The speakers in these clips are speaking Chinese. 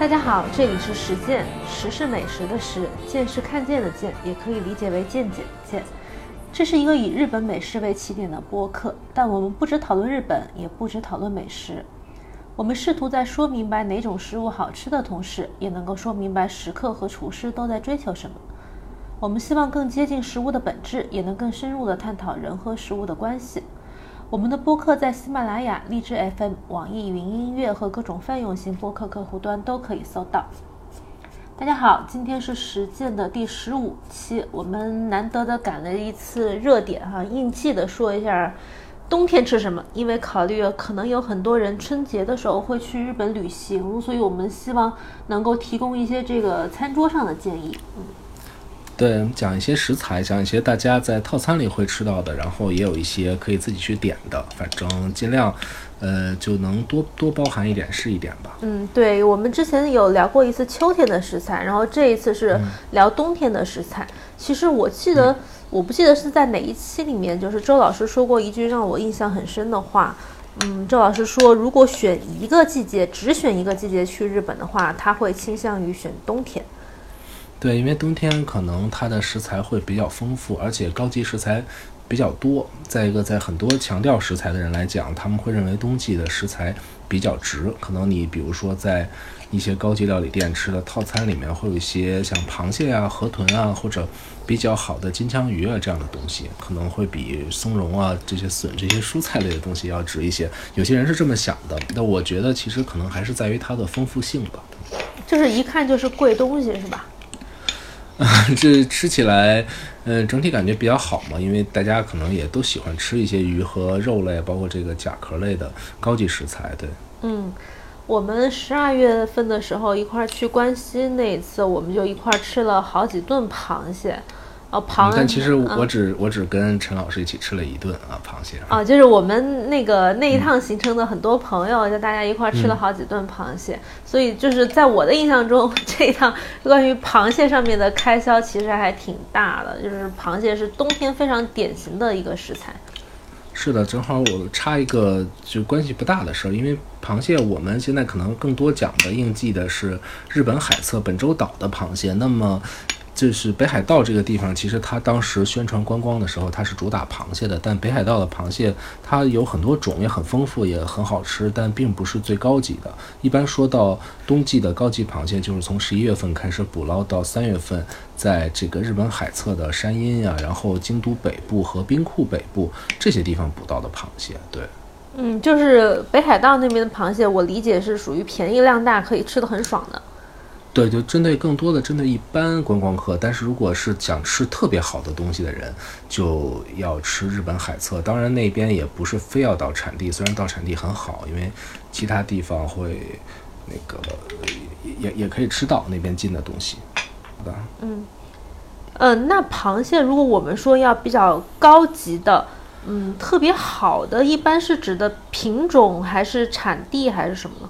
大家好，这里是实践，实是美食的实，见是看见的见，也可以理解为见解的见。这是一个以日本美食为起点的播客，但我们不只讨论日本，也不只讨论美食。我们试图在说明白哪种食物好吃的同时，也能够说明白食客和厨师都在追求什么。我们希望更接近食物的本质，也能更深入地探讨人和食物的关系。我们的播客在喜马拉雅、荔枝 FM、网易云音乐和各种泛用型播客客户端都可以搜到。大家好，今天是实践的第十五期，我们难得的赶了一次热点哈，应季的说一下冬天吃什么。因为考虑可能有很多人春节的时候会去日本旅行，所以我们希望能够提供一些这个餐桌上的建议。嗯。对，讲一些食材，讲一些大家在套餐里会吃到的，然后也有一些可以自己去点的，反正尽量，呃，就能多多包含一点是一点吧。嗯，对，我们之前有聊过一次秋天的食材，然后这一次是聊冬天的食材。其实我记得，我不记得是在哪一期里面，就是周老师说过一句让我印象很深的话。嗯，周老师说，如果选一个季节，只选一个季节去日本的话，他会倾向于选冬天。对，因为冬天可能它的食材会比较丰富，而且高级食材比较多。再一个，在很多强调食材的人来讲，他们会认为冬季的食材比较值。可能你比如说在一些高级料理店吃的套餐里面，会有一些像螃蟹啊、河豚啊，或者比较好的金枪鱼啊这样的东西，可能会比松茸啊这些笋、这些蔬菜类的东西要值一些。有些人是这么想的，那我觉得其实可能还是在于它的丰富性吧。就是一看就是贵东西，是吧？这吃起来，嗯，整体感觉比较好嘛，因为大家可能也都喜欢吃一些鱼和肉类，包括这个甲壳类的高级食材，对。嗯，我们十二月份的时候一块儿去关西那一次，我们就一块儿吃了好几顿螃蟹。哦，螃蟹。但其实我只我只跟陈老师一起吃了一顿啊，螃蟹。啊，就是我们那个那一趟行程的很多朋友，就大家一块吃了好几顿螃蟹，所以就是在我的印象中，这一趟关于螃蟹上面的开销其实还挺大的。就是螃蟹是冬天非常典型的一个食材。是的，正好我插一个就关系不大的事儿，因为螃蟹我们现在可能更多讲的应季的是日本海侧本州岛的螃蟹，那么。就是北海道这个地方，其实它当时宣传观光的时候，它是主打螃蟹的。但北海道的螃蟹它有很多种，也很丰富，也很好吃，但并不是最高级的。一般说到冬季的高级螃蟹，就是从十一月份开始捕捞到三月份，在这个日本海侧的山阴呀，然后京都北部和兵库北部这些地方捕到的螃蟹。对，嗯，就是北海道那边的螃蟹，我理解是属于便宜量大，可以吃的很爽的。对，就针对更多的针对一般观光客，但是如果是想吃特别好的东西的人，就要吃日本海侧。当然那边也不是非要到产地，虽然到产地很好，因为其他地方会那个也也可以吃到那边进的东西，对吧？嗯，嗯，那螃蟹如果我们说要比较高级的，嗯，特别好的，一般是指的品种还是产地还是什么呢？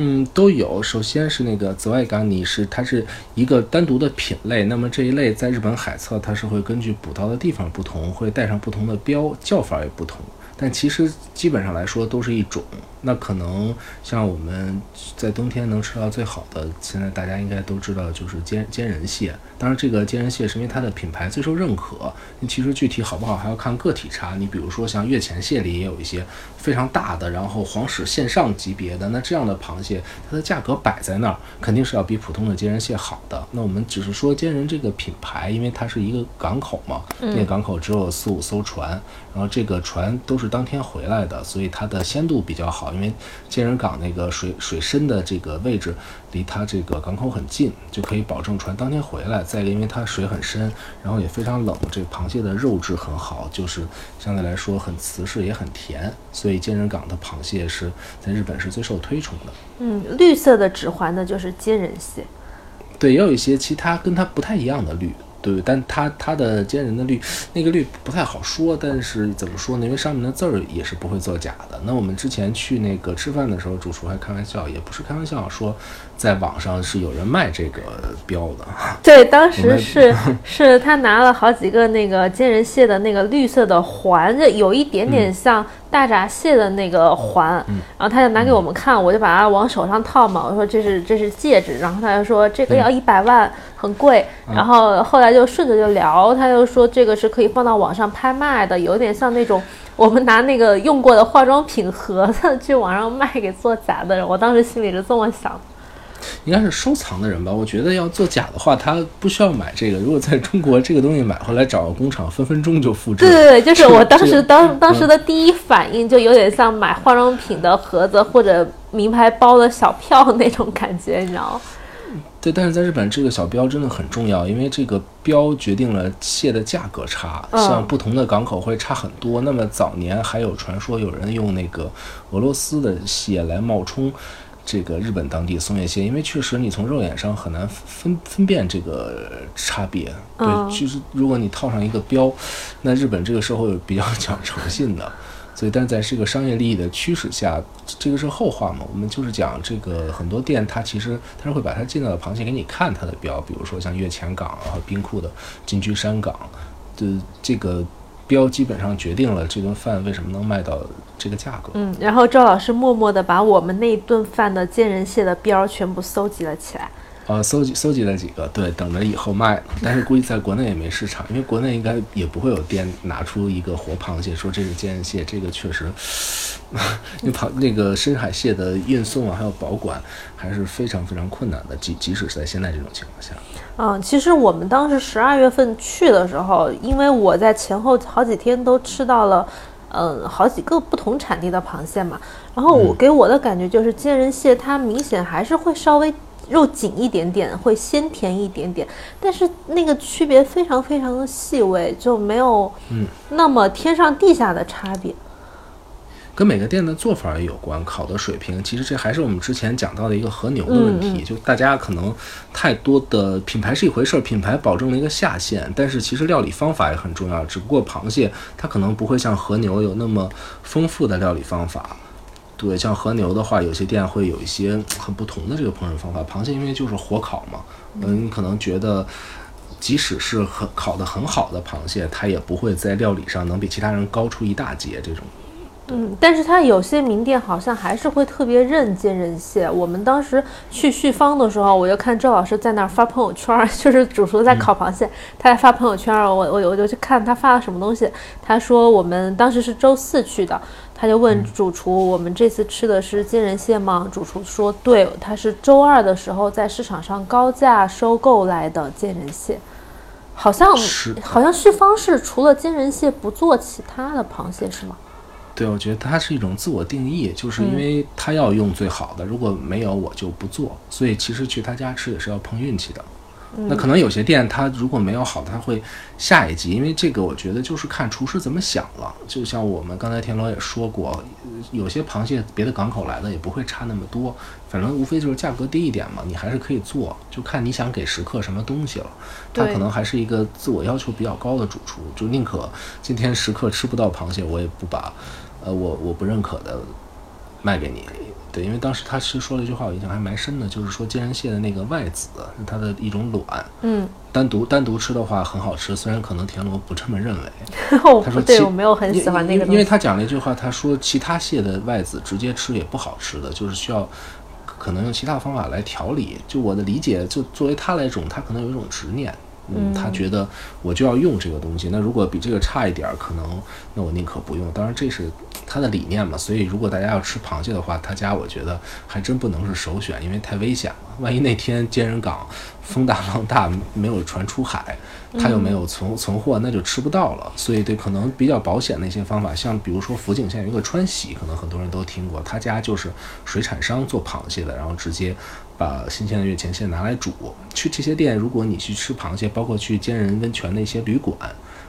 嗯，都有。首先是那个紫外港尼是它是一个单独的品类。那么这一类在日本海侧，它是会根据捕到的地方不同，会带上不同的标，叫法也不同。但其实基本上来说都是一种。那可能像我们在冬天能吃到最好的，现在大家应该都知道就是坚坚人蟹。当然，这个坚人蟹是因为它的品牌最受认可。其实具体好不好还要看个体差。你比如说像月前蟹里也有一些非常大的，然后皇室线上级别的，那这样的螃蟹，它的价格摆在那儿，肯定是要比普通的坚人蟹好的。那我们只是说坚人这个品牌，因为它是一个港口嘛，那个港口只有四五艘船，然后这个船都是当天回来的，所以它的鲜度比较好。因为坚人港那个水水深的这个位置离它这个港口很近，就可以保证船当天回来。再一个，因为它水很深，然后也非常冷，这螃蟹的肉质很好，就是相对来说很瓷实也很甜，所以坚人港的螃蟹是在日本是最受推崇的。嗯，绿色的指环的就是坚人蟹。对，也有一些其他跟它不太一样的绿。对，但它它的坚人的绿，那个绿不太好说，但是怎么说呢？因为上面的字儿也是不会作假的。那我们之前去那个吃饭的时候，主厨还开玩笑，也不是开玩笑，说在网上是有人卖这个标的。对，当时是 是他拿了好几个那个金人蟹的那个绿色的环，就有一点点像大闸蟹的那个环，然后他就拿给我们看，我就把它往手上套嘛，我说这是这是戒指，然后他就说这个要一百万，很贵，然后后来就顺着就聊，他就说这个是可以放到网上拍卖的，有点像那种我们拿那个用过的化妆品盒子 去网上卖给做假的人，我当时心里是这么想。应该是收藏的人吧？我觉得要做假的话，他不需要买这个。如果在中国，这个东西买回来找个工厂，分分钟就复制。对对对，就是我当时当当时的第一反应，就有点像买化妆品的盒子或者名牌包的小票 那种感觉，你知道吗？对，但是在日本，这个小标真的很重要，因为这个标决定了蟹的价格差，像不同的港口会差很多。那么早年还有传说，有人用那个俄罗斯的蟹来冒充。这个日本当地松叶蟹，因为确实你从肉眼上很难分分辨这个差别。对，就是如果你套上一个标，那日本这个社会比较讲诚信的，所以但是在这个商业利益的驱使下，这个是后话嘛。我们就是讲这个很多店，它其实它是会把它进到的螃蟹给你看它的标，比如说像月前港和冰库的金居山港的这个。标基本上决定了这顿饭为什么能卖到这个价格。嗯，然后赵老师默默地把我们那顿饭的贱人蟹的标全部搜集了起来。呃，搜集搜集了几个，对，等着以后卖。但是估计在国内也没市场，因为国内应该也不会有店拿出一个活螃蟹说这是坚人蟹。这个确实，因为螃那个深海蟹的运送啊，还有保管还是非常非常困难的，即即使是在现在这种情况下。嗯，其实我们当时十二月份去的时候，因为我在前后好几天都吃到了，嗯，好几个不同产地的螃蟹嘛。然后我给我的感觉就是坚人蟹它明显还是会稍微。肉紧一点点，会鲜甜一点点，但是那个区别非常非常的细微，就没有嗯那么天上地下的差别。跟每个店的做法也有关，烤的水平，其实这还是我们之前讲到的一个和牛的问题，就大家可能太多的品牌是一回事儿，品牌保证了一个下限，但是其实料理方法也很重要，只不过螃蟹它可能不会像和牛有那么丰富的料理方法。对，像和牛的话，有些店会有一些很不同的这个烹饪方法。螃蟹因为就是火烤嘛，嗯，你可能觉得，即使是很烤的很好的螃蟹，它也不会在料理上能比其他人高出一大截这种。嗯，但是它有些名店好像还是会特别认坚人蟹。我们当时去旭芳的时候，我就看周老师在那儿发朋友圈，就是主厨在烤螃蟹，他在发朋友圈，我我我就去看他发了什么东西。他说我们当时是周四去的。他就问主厨：“我们这次吃的是金人蟹吗？”主厨说：“对，他是周二的时候在市场上高价收购来的金人蟹，好像好像旭方是除了金人蟹不做其他的螃蟹是吗？”对，我觉得它是一种自我定义，就是因为他要用最好的，如果没有我就不做，所以其实去他家吃也是要碰运气的。那可能有些店，它如果没有好，它会下一季，因为这个我觉得就是看厨师怎么想了。就像我们刚才田螺也说过，有些螃蟹别的港口来的也不会差那么多，反正无非就是价格低一点嘛，你还是可以做，就看你想给食客什么东西了。他可能还是一个自我要求比较高的主厨，就宁可今天食客吃不到螃蟹，我也不把，呃，我我不认可的卖给你。对，因为当时他其实说了一句话，我印象还蛮深的，就是说金人蟹的那个外子是它的一种卵，嗯，单独单独吃的话很好吃，虽然可能田螺不这么认为。他说，对我没有很喜欢那个，因为他讲了一句话，他说其他蟹的外子直接吃也不好吃的，就是需要可能用其他方法来调理。就我的理解，就作为他来种，他可能有一种执念。嗯，他觉得我就要用这个东西，那如果比这个差一点儿，可能那我宁可不用。当然这是他的理念嘛，所以如果大家要吃螃蟹的话，他家我觉得还真不能是首选，因为太危险了。万一那天坚人港风大浪大，没有船出海，他又没有存存货，那就吃不到了。所以对，可能比较保险的一些方法，像比如说福井县有一个川喜，可能很多人都听过，他家就是水产商做螃蟹的，然后直接。把新鲜的月前蟹拿来煮，去这些店，如果你去吃螃蟹，包括去坚人温泉的一些旅馆，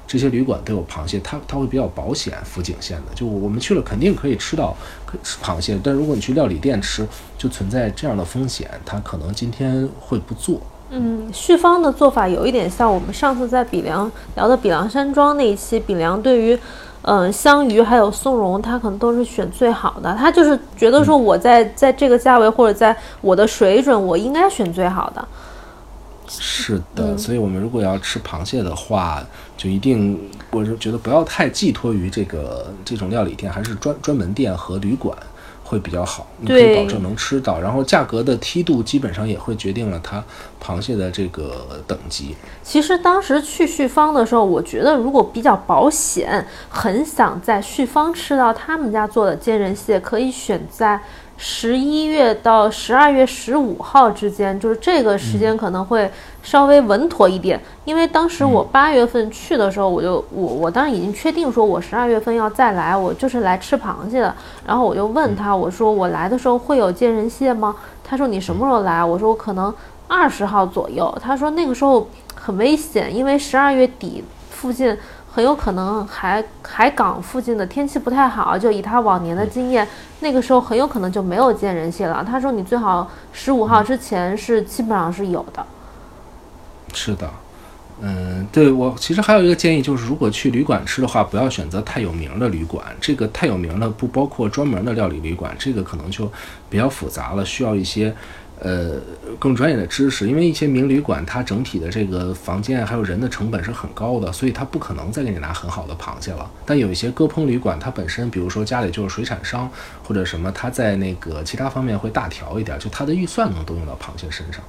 这些旅馆都有螃蟹，它它会比较保险。福井县的，就我们去了肯定可以吃到吃螃蟹，但如果你去料理店吃，就存在这样的风险，它可能今天会不做。嗯，旭芳的做法有一点像我们上次在比良聊的比良山庄那一期，比良对于。嗯，香鱼还有松茸，他可能都是选最好的。他就是觉得说，我在在这个价位或者在我的水准，我应该选最好的。是的，所以我们如果要吃螃蟹的话，就一定，我是觉得不要太寄托于这个这种料理店，还是专专门店和旅馆会比较好，你可以保证能吃到。然后价格的梯度基本上也会决定了它螃蟹的这个等级。其实当时去旭芳的时候，我觉得如果比较保险，很想在旭芳吃到他们家做的煎人蟹，可以选在。十一月到十二月十五号之间，就是这个时间可能会稍微稳妥一点。因为当时我八月份去的时候，我就我我当时已经确定说，我十二月份要再来，我就是来吃螃蟹的。然后我就问他，我说我来的时候会有见人蟹吗？他说你什么时候来？我说我可能二十号左右。他说那个时候很危险，因为十二月底附近。很有可能海海港附近的天气不太好，就以他往年的经验，那个时候很有可能就没有见人蟹了。他说你最好十五号之前是基本上是有的。是的，嗯，对我其实还有一个建议就是，如果去旅馆吃的话，不要选择太有名的旅馆。这个太有名的不包括专门的料理旅馆，这个可能就比较复杂了，需要一些。呃，更专业的知识，因为一些名旅馆，它整体的这个房间还有人的成本是很高的，所以它不可能再给你拿很好的螃蟹了。但有一些鸽烹旅馆，它本身，比如说家里就是水产商或者什么，它在那个其他方面会大调一点，就它的预算能都用到螃蟹身上。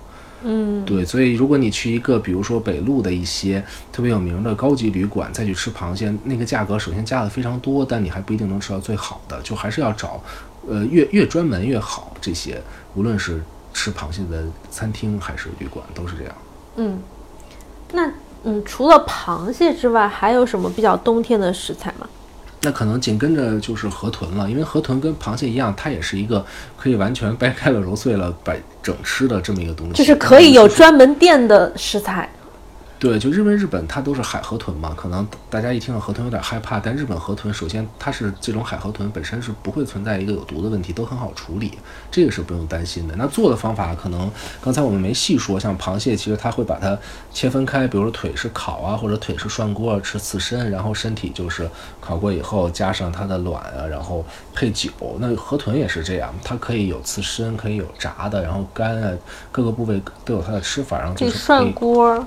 嗯，对，所以如果你去一个比如说北路的一些特别有名的高级旅馆，再去吃螃蟹，那个价格首先加的非常多，但你还不一定能吃到最好的，就还是要找，呃，越越专门越好。这些无论是。吃螃蟹的餐厅还是旅馆都是这样。嗯，那嗯，除了螃蟹之外，还有什么比较冬天的食材吗？那可能紧跟着就是河豚了，因为河豚跟螃蟹一样，它也是一个可以完全掰开了揉碎了摆整吃的这么一个东西。就是可以有专门店的食材。对，就因为日本它都是海河豚嘛，可能大家一听到河豚有点害怕，但日本河豚首先它是这种海河豚本身是不会存在一个有毒的问题，都很好处理，这个是不用担心的。那做的方法可能刚才我们没细说，像螃蟹其实它会把它切分开，比如说腿是烤啊，或者腿是涮锅吃刺身，然后身体就是烤过以后加上它的卵啊，然后配酒。那河豚也是这样，它可以有刺身，可以有炸的，然后肝啊各个部位都有它的吃法，然后就是涮锅。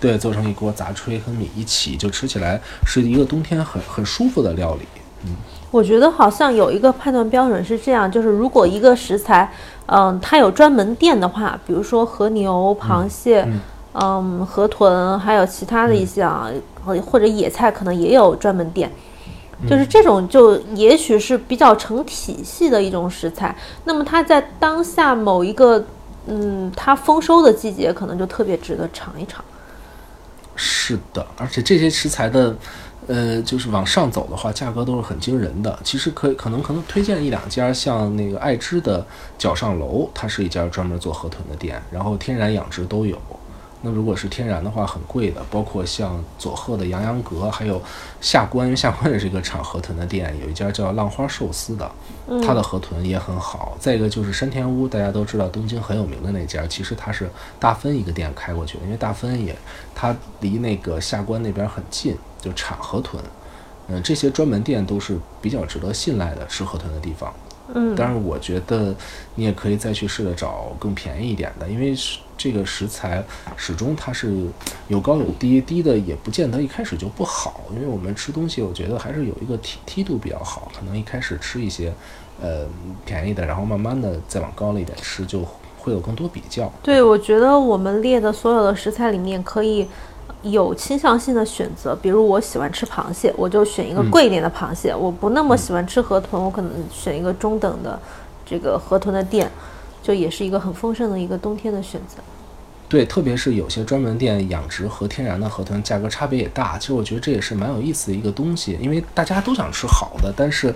对，做成一锅杂炊和米一起，就吃起来是一个冬天很很舒服的料理。嗯，我觉得好像有一个判断标准是这样，就是如果一个食材，嗯，它有专门店的话，比如说和牛、螃蟹，嗯，河豚，还有其他的一些啊，或者野菜，可能也有专门店。就是这种，就也许是比较成体系的一种食材。那么它在当下某一个，嗯，它丰收的季节，可能就特别值得尝一尝。是的，而且这些食材的，呃，就是往上走的话，价格都是很惊人的。其实可以，可能可能推荐一两家，像那个爱芝的角上楼，它是一家专门做河豚的店，然后天然养殖都有。那如果是天然的话，很贵的，包括像佐贺的洋洋阁，还有下关，下关也是一个产河豚的店，有一家叫浪花寿司的，它的河豚也很好。再一个就是山田屋，大家都知道东京很有名的那家，其实它是大分一个店开过去的，因为大分也它离那个下关那边很近，就产河豚。嗯，这些专门店都是比较值得信赖的吃河豚的地方。嗯，当然我觉得你也可以再去试着找更便宜一点的，因为是。这个食材始终它是有高有低，低的也不见得一开始就不好，因为我们吃东西，我觉得还是有一个梯梯度比较好，可能一开始吃一些呃便宜的，然后慢慢的再往高了一点吃，就会有更多比较。对，我觉得我们列的所有的食材里面可以有倾向性的选择，比如我喜欢吃螃蟹，我就选一个贵一点的螃蟹；我不那么喜欢吃河豚，我可能选一个中等的这个河豚的店。就也是一个很丰盛的一个冬天的选择，对，特别是有些专门店养殖和天然的河豚，价格差别也大。其实我觉得这也是蛮有意思的一个东西，因为大家都想吃好的，但是，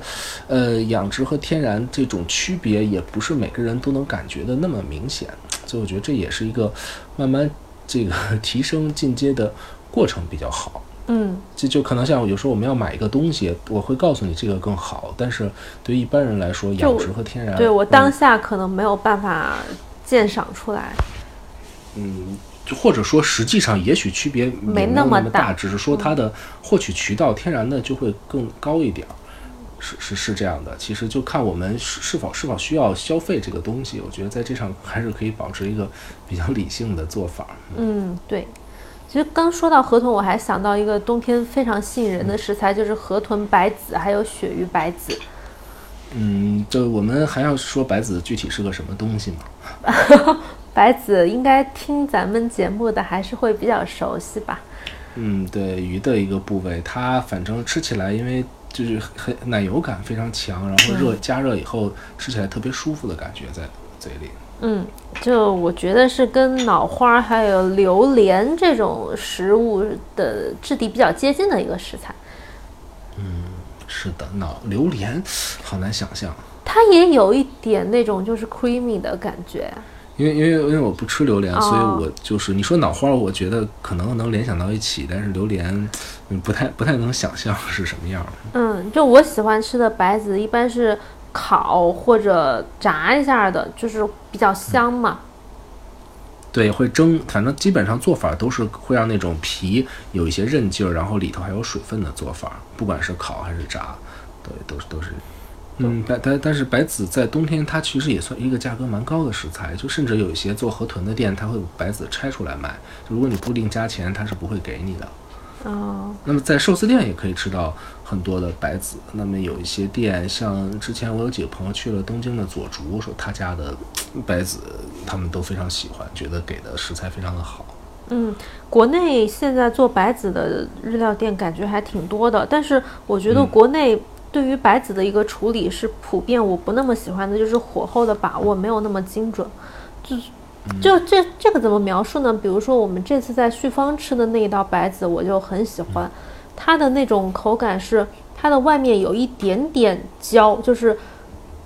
呃，养殖和天然这种区别也不是每个人都能感觉的那么明显。所以我觉得这也是一个慢慢这个 提升进阶的过程比较好。嗯，这就可能像有时候我们要买一个东西，我会告诉你这个更好，但是对于一般人来说，养殖和天然，对我当下可能没有办法鉴赏出来。嗯，就或者说实际上也许区别没那么大，只是说它的获取渠道天然的就会更高一点。是是是这样的，其实就看我们是是否是否需要消费这个东西。我觉得在这上还是可以保持一个比较理性的做法。嗯，对。其实刚说到河豚，我还想到一个冬天非常吸引人的食材，就是河豚白子，还有鳕鱼白子。嗯，这我们还要说白子具体是个什么东西吗？白子应该听咱们节目的还是会比较熟悉吧？嗯，对，鱼的一个部位，它反正吃起来，因为就是很奶油感非常强，然后热加热以后吃起来特别舒服的感觉在嘴里。嗯，就我觉得是跟脑花还有榴莲这种食物的质地比较接近的一个食材。嗯，是的，脑榴莲好难想象。它也有一点那种就是 creamy 的感觉。因为因为因为我不吃榴莲，所以我就是你说脑花，我觉得可能能联想到一起，但是榴莲不太不太能想象是什么样。嗯，就我喜欢吃的白子一般是。烤或者炸一下的，就是比较香嘛。对，会蒸，反正基本上做法都是会让那种皮有一些韧劲儿，然后里头还有水分的做法。不管是烤还是炸，对，都是都是。嗯，但但但是白子在冬天它其实也算一个价格蛮高的食材，就甚至有一些做河豚的店，它会把白子拆出来卖。就如果你不另加钱，它是不会给你的。哦，那么在寿司店也可以吃到很多的白子。那么有一些店，像之前我有几个朋友去了东京的佐竹，说他家的白子他们都非常喜欢，觉得给的食材非常的好。嗯，国内现在做白子的日料店感觉还挺多的，但是我觉得国内对于白子的一个处理是普遍我不那么喜欢的，就是火候的把握没有那么精准，就是。就这这个怎么描述呢？比如说我们这次在旭芳吃的那一道白子，我就很喜欢，它的那种口感是它的外面有一点点焦，就是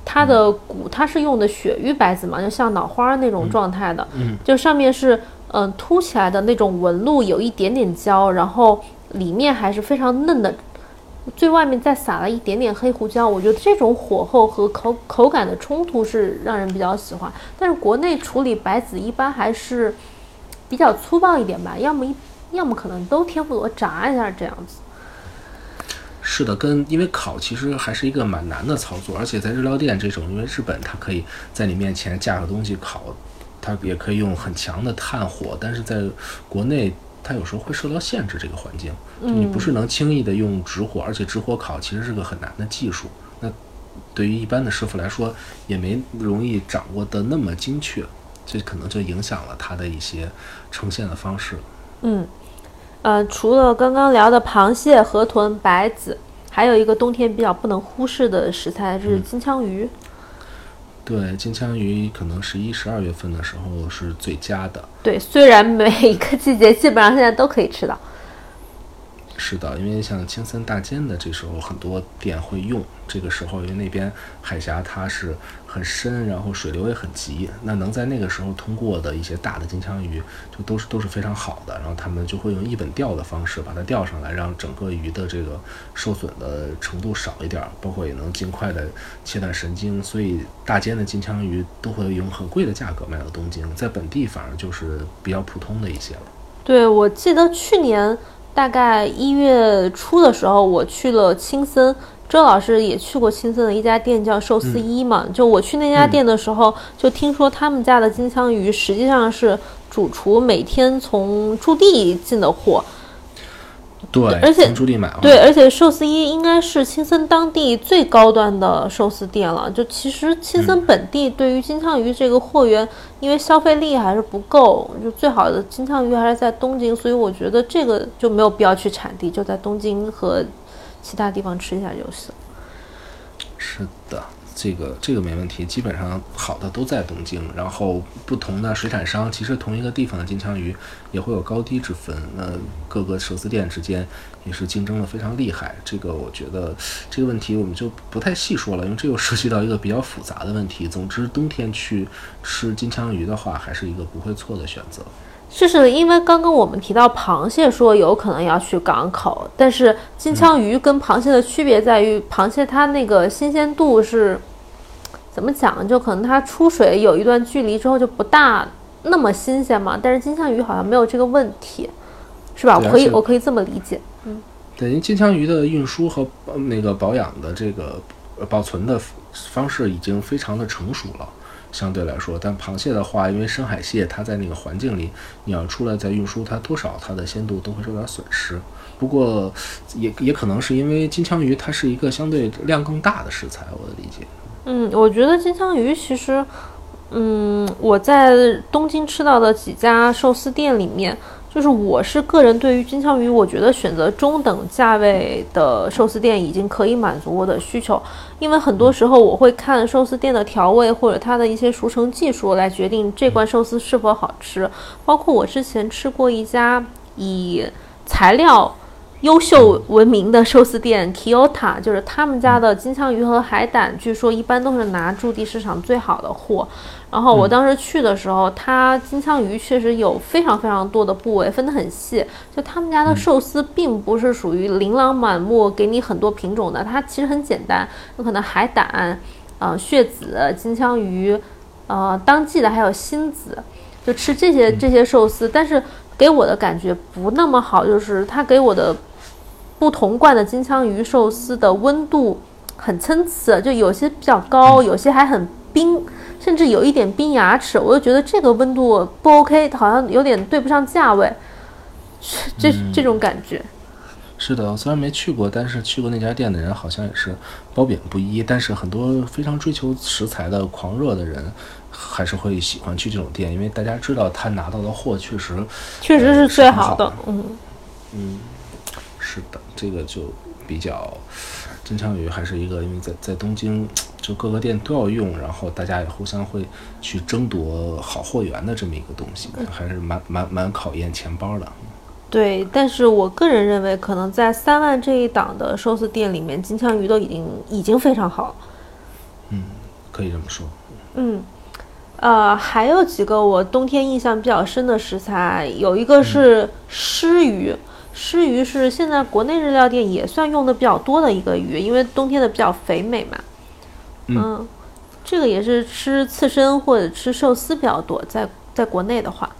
它的骨，它是用的鳕鱼白子嘛，就像脑花那种状态的，嗯，就上面是嗯凸起来的那种纹路，有一点点焦，然后里面还是非常嫩的。最外面再撒了一点点黑胡椒，我觉得这种火候和口口感的冲突是让人比较喜欢。但是国内处理白子一般还是比较粗暴一点吧，要么一要么可能都天妇罗炸一下这样子。是的，跟因为烤其实还是一个蛮难的操作，而且在日料店这种，因为日本它可以在你面前架个东西烤，它也可以用很强的炭火，但是在国内。它有时候会受到限制，这个环境，你不是能轻易的用直火，而且直火烤其实是个很难的技术。那对于一般的师傅来说，也没容易掌握的那么精确，这可能就影响了它的一些呈现的方式。嗯，呃，除了刚刚聊的螃蟹、河豚、白子，还有一个冬天比较不能忽视的食材是金枪鱼。对，金枪鱼可能十一、十二月份的时候是最佳的。对，虽然每一个季节基本上现在都可以吃到。是的，因为像青森大间的这时候很多店会用这个时候，因为那边海峡它是很深，然后水流也很急，那能在那个时候通过的一些大的金枪鱼就都是都是非常好的，然后他们就会用一本钓的方式把它钓上来，让整个鱼的这个受损的程度少一点，包括也能尽快的切断神经，所以大间的金枪鱼都会用很贵的价格卖到东京，在本地反而就是比较普通的一些了。对，我记得去年。大概一月初的时候，我去了青森。周老师也去过青森的一家店，叫寿司一嘛。就我去那家店的时候，就听说他们家的金枪鱼实际上是主厨每天从驻地进的货。对，而且对，而且寿司一应该是青森当地最高端的寿司店了。就其实青森本地对于金枪鱼这个货源，因为消费力还是不够，就最好的金枪鱼还是在东京，所以我觉得这个就没有必要去产地，就在东京和其他地方吃一下就行。是的。这个这个没问题，基本上好的都在东京。然后不同的水产商，其实同一个地方的金枪鱼也会有高低之分。那各个寿司店之间也是竞争的非常厉害。这个我觉得这个问题我们就不太细说了，因为这又涉及到一个比较复杂的问题。总之，冬天去吃金枪鱼的话，还是一个不会错的选择。就是因为刚刚我们提到螃蟹，说有可能要去港口，但是金枪鱼跟螃蟹的区别在于，螃蟹它那个新鲜度是怎么讲？就可能它出水有一段距离之后就不大那么新鲜嘛。但是金枪鱼好像没有这个问题，是吧？我可以，我可以这么理解。嗯，对，因为金枪鱼的运输和那个保养的这个保存的方式已经非常的成熟了，相对来说。但螃蟹的话，因为深海蟹它在那个环境里，你要出来再运输，它多少它的鲜度都会受点损失。不过也也可能是因为金枪鱼它是一个相对量更大的食材，我的理解。嗯，我觉得金枪鱼其实，嗯，我在东京吃到的几家寿司店里面，就是我是个人对于金枪鱼，我觉得选择中等价位的寿司店已经可以满足我的需求，因为很多时候我会看寿司店的调味或者它的一些熟成技术来决定这罐寿司是否好吃。包括我之前吃过一家以材料。优秀闻名的寿司店 Kyoto，就是他们家的金枪鱼和海胆，据说一般都是拿驻地市场最好的货。然后我当时去的时候，它金枪鱼确实有非常非常多的部位，分得很细。就他们家的寿司并不是属于琳琅满目，给你很多品种的，它其实很简单，有可能海胆、呃血子、金枪鱼，呃当季的还有新子，就吃这些这些寿司。但是给我的感觉不那么好，就是它给我的。不同罐的金枪鱼寿司的温度很参差，就有些比较高，有些还很冰，甚至有一点冰牙齿。我就觉得这个温度不 OK，好像有点对不上价位，这这种感觉。是的，虽然没去过，但是去过那家店的人好像也是褒贬不一。但是很多非常追求食材的狂热的人，还是会喜欢去这种店，因为大家知道他拿到的货确实确实是最好的。嗯嗯。是的，这个就比较金枪鱼还是一个，因为在在东京，就各个店都要用，然后大家也互相会去争夺好货源的这么一个东西，还是蛮蛮蛮考验钱包的。对，但是我个人认为，可能在三万这一档的寿司店里面，金枪鱼都已经已经非常好。嗯，可以这么说。嗯，呃，还有几个我冬天印象比较深的食材，有一个是湿鱼。湿鱼是现在国内日料店也算用的比较多的一个鱼，因为冬天的比较肥美嘛。嗯，这个也是吃刺身或者吃寿司比较多，在在国内的话。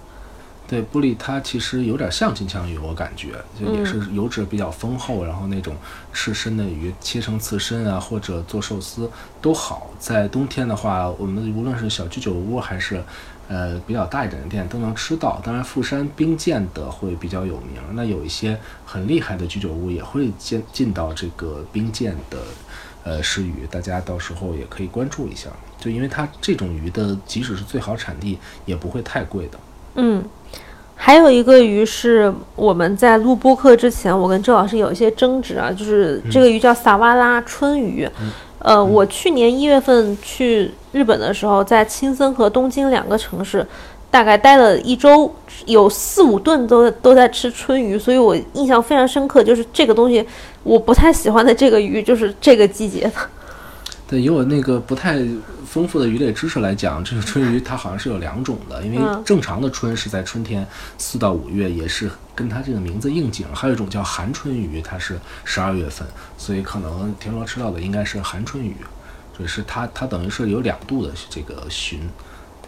对，布利它其实有点像金枪鱼，我感觉就也是油脂比较丰厚，然后那种吃身的鱼切成刺身啊，或者做寿司都好。在冬天的话，我们无论是小居酒屋还是。呃，比较大一点的店都能吃到，当然富山冰鉴的会比较有名。那有一些很厉害的居酒屋也会进进到这个冰鉴的呃食鱼，大家到时候也可以关注一下。就因为它这种鱼的，即使是最好产地，也不会太贵的。嗯，还有一个鱼是我们在录播客之前，我跟周老师有一些争执啊，就是这个鱼叫萨瓦拉春鱼。呃，我去年一月份去日本的时候，在青森和东京两个城市，大概待了一周，有四五顿都都在吃春鱼，所以我印象非常深刻。就是这个东西，我不太喜欢的这个鱼，就是这个季节的。对，以我那个不太。丰富的鱼类知识来讲，这个春鱼它好像是有两种的，因为正常的春是在春天四到五月，也是跟它这个名字应景。还有一种叫寒春鱼，它是十二月份，所以可能田螺吃到的应该是寒春鱼，就是它它等于是有两度的这个旬，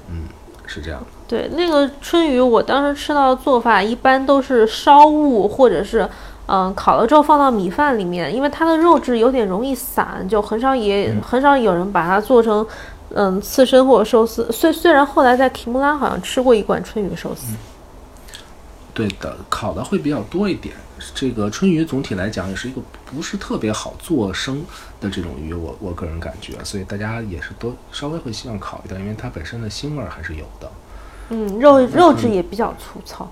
嗯，是这样的。对，那个春鱼我当时吃到的做法一般都是烧物或者是嗯烤了之后放到米饭里面，因为它的肉质有点容易散，就很少也很少有人把它做成。嗯，刺身或者寿司，虽虽然后来在提姆拉好像吃过一罐春鱼寿司，对的，烤的会比较多一点。这个春鱼总体来讲也是一个不是特别好做生的这种鱼，我我个人感觉，所以大家也是都稍微会希望烤一点，因为它本身的腥味还是有的。嗯，肉肉质也比较粗糙。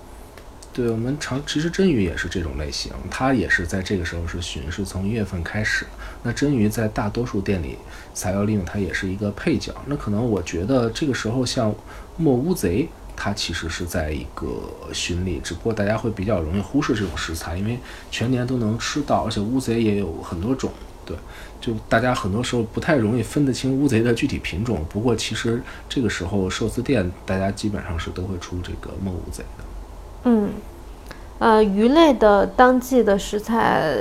对我们常其实真鱼也是这种类型，它也是在这个时候是旬，是从一月份开始。那真鱼在大多数店里材料利用它也是一个配角。那可能我觉得这个时候像墨乌贼，它其实是在一个旬里，只不过大家会比较容易忽视这种食材，因为全年都能吃到，而且乌贼也有很多种。对，就大家很多时候不太容易分得清乌贼的具体品种。不过其实这个时候寿司店大家基本上是都会出这个墨乌贼的。嗯，呃，鱼类的当季的食材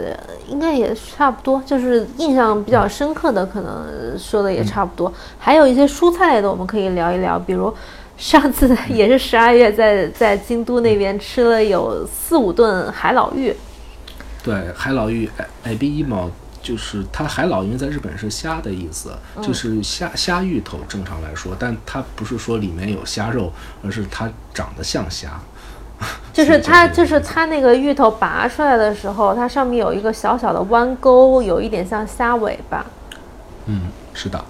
应该也差不多，就是印象比较深刻的，可能说的也差不多。还有一些蔬菜类的，我们可以聊一聊。比如上次也是十二月，在在京都那边吃了有四五顿海老玉。对，海老玉哎哎比一毛就是它海老，因为在日本是虾的意思，就是虾虾芋头。正常来说，但它不是说里面有虾肉，而是它长得像虾。就是 它，就就是它那个芋头拔出来的时候，它上面有一个小小的弯钩，有一点像虾尾巴。嗯，是的。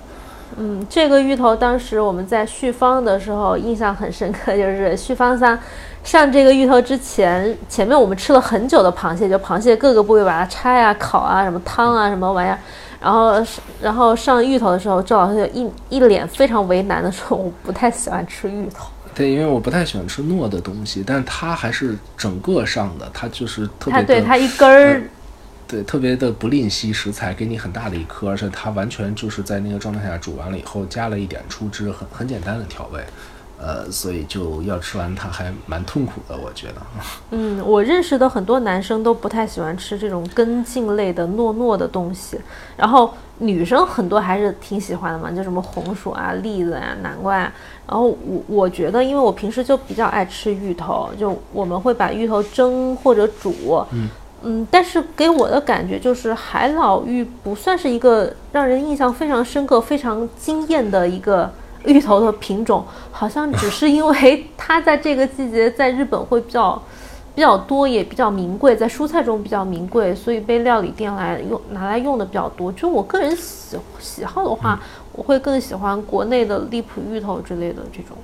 嗯，这个芋头当时我们在旭方的时候印象很深刻，就是旭方上上这个芋头之前，前面我们吃了很久的螃蟹，就螃蟹各个部位把它拆啊、烤啊、什么汤啊、什么玩意儿，然后然后上芋头的时候，周老师就一一脸非常为难的说：“我不太 喜欢吃芋头。”对，因为我不太喜欢吃糯的东西，但它还是整个上的，它就是特别它，对它一根儿，对，特别的不吝惜食材，给你很大的一颗，而且它完全就是在那个状态下煮完了以后，加了一点出汁，很很简单的调味，呃，所以就要吃完它还蛮痛苦的，我觉得。嗯，我认识的很多男生都不太喜欢吃这种根茎类的糯糯的东西，然后女生很多还是挺喜欢的嘛，就什么红薯啊、栗子啊、南瓜啊。然后我我觉得，因为我平时就比较爱吃芋头，就我们会把芋头蒸或者煮，嗯嗯，但是给我的感觉就是海老芋不算是一个让人印象非常深刻、非常惊艳的一个芋头的品种，好像只是因为它在这个季节在日本会比较比较多，也比较名贵，在蔬菜中比较名贵，所以被料理店来用拿来用的比较多。就我个人喜喜好的话，我会更喜欢国内的荔浦芋头之类的这种。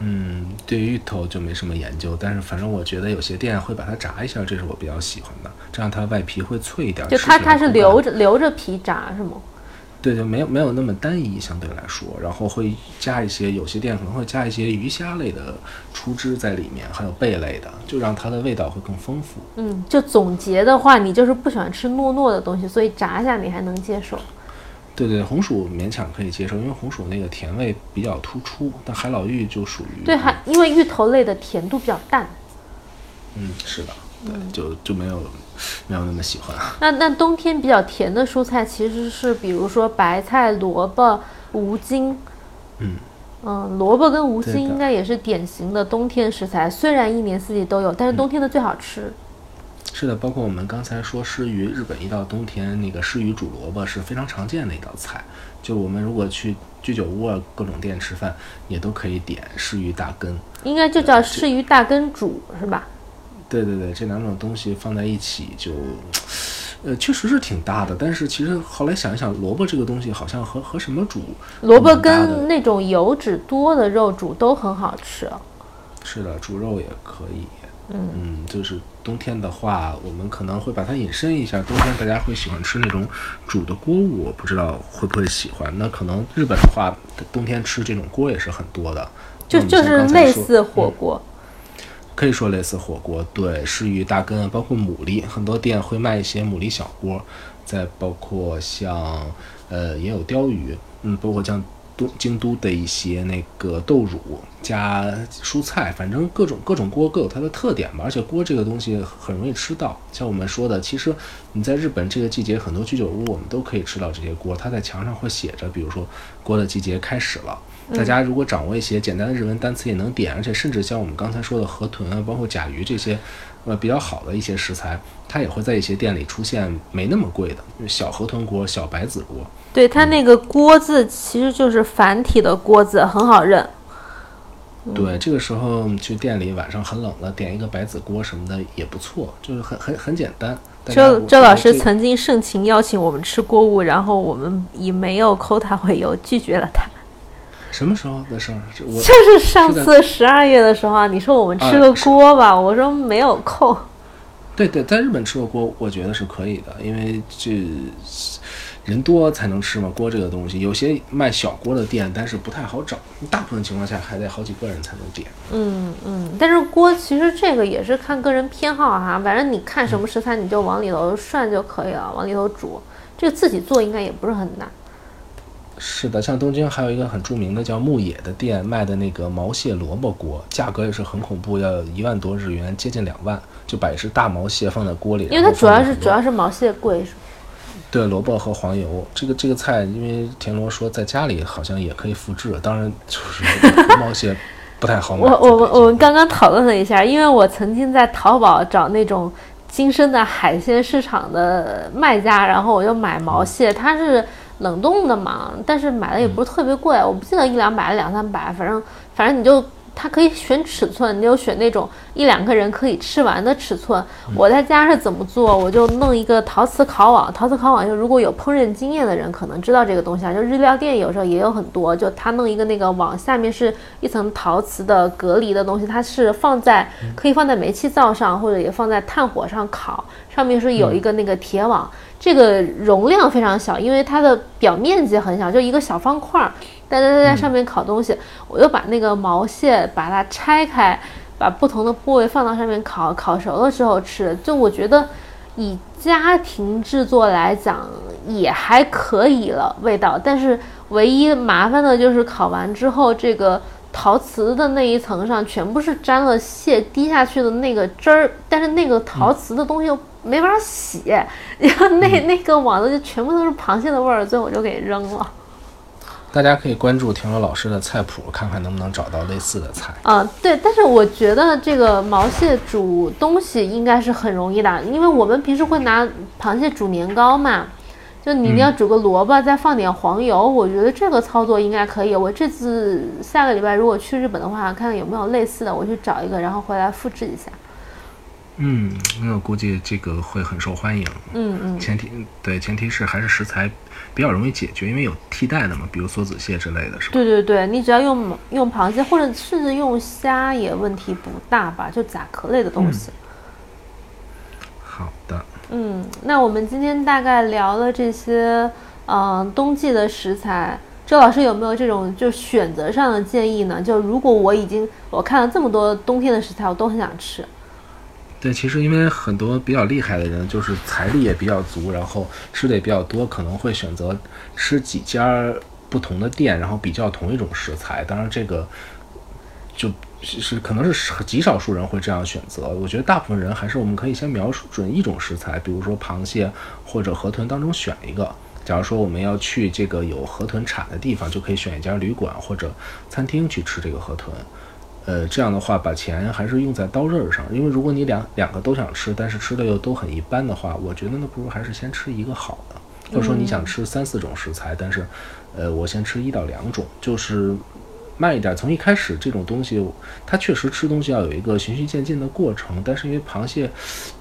嗯，对芋头就没什么研究，但是反正我觉得有些店会把它炸一下，这是我比较喜欢的，这样它外皮会脆一点。就它它是留着留着皮炸是吗？对对，没有没有那么单一，相对来说，然后会加一些，有些店可能会加一些鱼虾类的出汁在里面，还有贝类的，就让它的味道会更丰富。嗯，就总结的话，你就是不喜欢吃糯糯的东西，所以炸一下你还能接受。对对，红薯勉强可以接受，因为红薯那个甜味比较突出，但海老芋就属于对，还因为芋头类的甜度比较淡。嗯是的，对，就就没有没有那么喜欢。那那冬天比较甜的蔬菜其实是比如说白菜、萝卜、无筋。嗯嗯，萝卜跟无对的筋应该也是典型的冬天食材，虽然一年四季都有，但是冬天的最好吃。是的，包括我们刚才说湿鱼，日本一到冬天，那个湿鱼煮萝卜是非常常见的一道菜。就我们如果去居酒屋啊各种店吃饭，也都可以点湿鱼大根。应该就叫柿鱼大根煮是吧？对对对，这两种东西放在一起就，呃，确实是挺搭的。但是其实后来想一想，萝卜这个东西好像和和什么煮萝卜跟那种油脂多的肉煮都很好吃。是的，煮肉也可以。嗯就是冬天的话，我们可能会把它引申一下。冬天大家会喜欢吃那种煮的锅物，我不知道会不会喜欢。那可能日本的话，冬天吃这种锅也是很多的。就就是类似火锅，可以说类似火锅，对，是鱼大根，包括牡蛎，很多店会卖一些牡蛎小锅，再包括像呃也有鲷鱼，嗯，包括像都京都的一些那个豆乳加蔬菜，反正各种各种锅各有它的特点吧。而且锅这个东西很容易吃到，像我们说的，其实你在日本这个季节，很多居酒屋我们都可以吃到这些锅，它在墙上会写着，比如说锅的季节开始了。大家如果掌握一些简单的日文单词也能点，而且甚至像我们刚才说的河豚啊，包括甲鱼这些，呃比较好的一些食材，它也会在一些店里出现没那么贵的小河豚锅、小白子锅。对它那个锅字其实就是繁体的锅字，很好认。对，这个时候去店里晚上很冷了，点一个白子锅什么的也不错，就是很很很简单。周周老师曾经盛情邀请我们吃锅物，然后我们以没有 quota 为由拒绝了他。什么时候的事儿？我就是上次十二月的时候啊，你说我们吃啊个锅吧，我说没有空。对对，在日本吃个锅，我觉得是可以的，因为这人多才能吃嘛。锅这个东西，有些卖小锅的店，但是不太好找，大部分情况下还得好几个人才能点。嗯嗯，但是锅其实这个也是看个人偏好哈，反正你看什么食材你就往里头涮就可以了，往里头煮。这个自己做应该也不是很难。是的，像东京还有一个很著名的叫牧野的店，卖的那个毛蟹萝卜锅，价格也是很恐怖，要一万多日元，接近两万，就把一只大毛蟹放在锅里，因为它主要是主要是毛蟹贵，是吗对萝卜和黄油，这个这个菜，因为田螺说在家里好像也可以复制，当然就是毛蟹不太好买。我我我们刚刚讨论了一下，因为我曾经在淘宝找那种金生的海鲜市场的卖家，然后我就买毛蟹，它是冷冻的嘛，但是买的也不是特别贵，我不记得一两百两三百，反正反正你就。它可以选尺寸，你就选那种一两个人可以吃完的尺寸。我在家是怎么做？我就弄一个陶瓷烤网，陶瓷烤网就如果有烹饪经验的人可能知道这个东西啊，就日料店有时候也有很多，就他弄一个那个网，下面是一层陶瓷的隔离的东西，它是放在可以放在煤气灶上，或者也放在炭火上烤，上面是有一个那个铁网，这个容量非常小，因为它的表面积很小，就一个小方块儿。大家在上面烤东西，我又把那个毛蟹把它拆开，把不同的部位放到上面烤，烤熟了之后吃。就我觉得，以家庭制作来讲也还可以了味道，但是唯一麻烦的就是烤完之后，这个陶瓷的那一层上全部是沾了蟹滴下去的那个汁儿，但是那个陶瓷的东西又没法洗，然后那那个网子就全部都是螃蟹的味儿，最后我就给扔了。大家可以关注田螺老师的菜谱，看看能不能找到类似的菜。啊，对，但是我觉得这个毛蟹煮东西应该是很容易的，因为我们平时会拿螃蟹煮年糕嘛，就你要煮个萝卜，再放点黄油，我觉得这个操作应该可以。我这次下个礼拜如果去日本的话，看看有没有类似的，我去找一个，然后回来复制一下。嗯，那我估计这个会很受欢迎。嗯嗯，前提对，前提是还是食材比较容易解决，因为有替代的嘛，比如梭子蟹之类的，是吧？对对对，你只要用用螃蟹，或者甚至用虾也问题不大吧？就甲壳类的东西。好的。嗯，那我们今天大概聊了这些，嗯，冬季的食材。周老师有没有这种就选择上的建议呢？就如果我已经我看了这么多冬天的食材，我都很想吃。对，其实因为很多比较厉害的人，就是财力也比较足，然后吃的也比较多，可能会选择吃几家不同的店，然后比较同一种食材。当然，这个就是可能是极少数人会这样选择。我觉得大部分人还是我们可以先瞄准一种食材，比如说螃蟹或者河豚当中选一个。假如说我们要去这个有河豚产的地方，就可以选一家旅馆或者餐厅去吃这个河豚。呃，这样的话，把钱还是用在刀刃上，因为如果你两两个都想吃，但是吃的又都很一般的话，我觉得那不如还是先吃一个好的，或者说你想吃三四种食材，但是，呃，我先吃一到两种，就是慢一点。从一开始这种东西，它确实吃东西要有一个循序渐进的过程，但是因为螃蟹，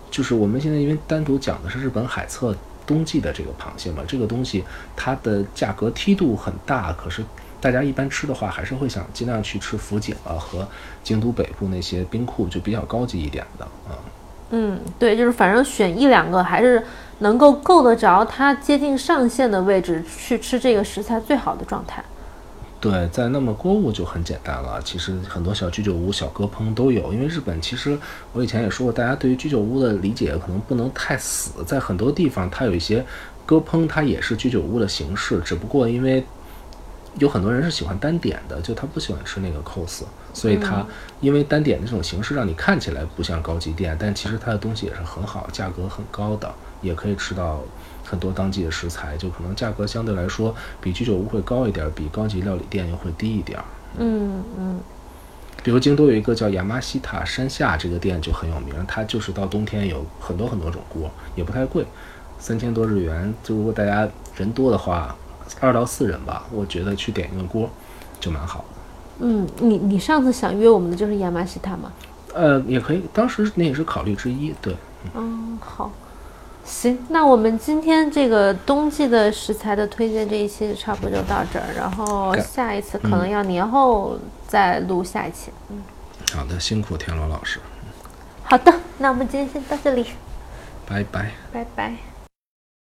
就是我们现在因为单独讲的是日本海侧冬季的这个螃蟹嘛，这个东西它的价格梯度很大，可是。大家一般吃的话，还是会想尽量去吃福井啊和京都北部那些冰库，就比较高级一点的啊。嗯，对，就是反正选一两个，还是能够够得着它接近上限的位置去吃这个食材最好的状态。对，在那么锅物就很简单了。其实很多小居酒屋、小鸽烹都有，因为日本其实我以前也说过，大家对于居酒屋的理解可能不能太死，在很多地方它有一些鸽烹，它也是居酒屋的形式，只不过因为。有很多人是喜欢单点的，就他不喜欢吃那个 cos，所以他因为单点的这种形式让你看起来不像高级店，但其实它的东西也是很好，价格很高的，也可以吃到很多当季的食材，就可能价格相对来说比居酒屋会高一点，比高级料理店又会低一点。嗯嗯。比如京都有一个叫亚麻西塔山下这个店就很有名，它就是到冬天有很多很多种锅，也不太贵，三千多日元，就如果大家人多的话。二到四人吧，我觉得去点一个锅就蛮好的。嗯，你你上次想约我们的就是亚麻西塔吗？呃，也可以，当时那也是考虑之一。对，嗯，好，行，那我们今天这个冬季的食材的推荐这一期差不多就到这儿，然后下一次可能要年后再录下一期。嗯，好的，辛苦田螺老师。好的，那我们今天先到这里，拜拜，拜拜。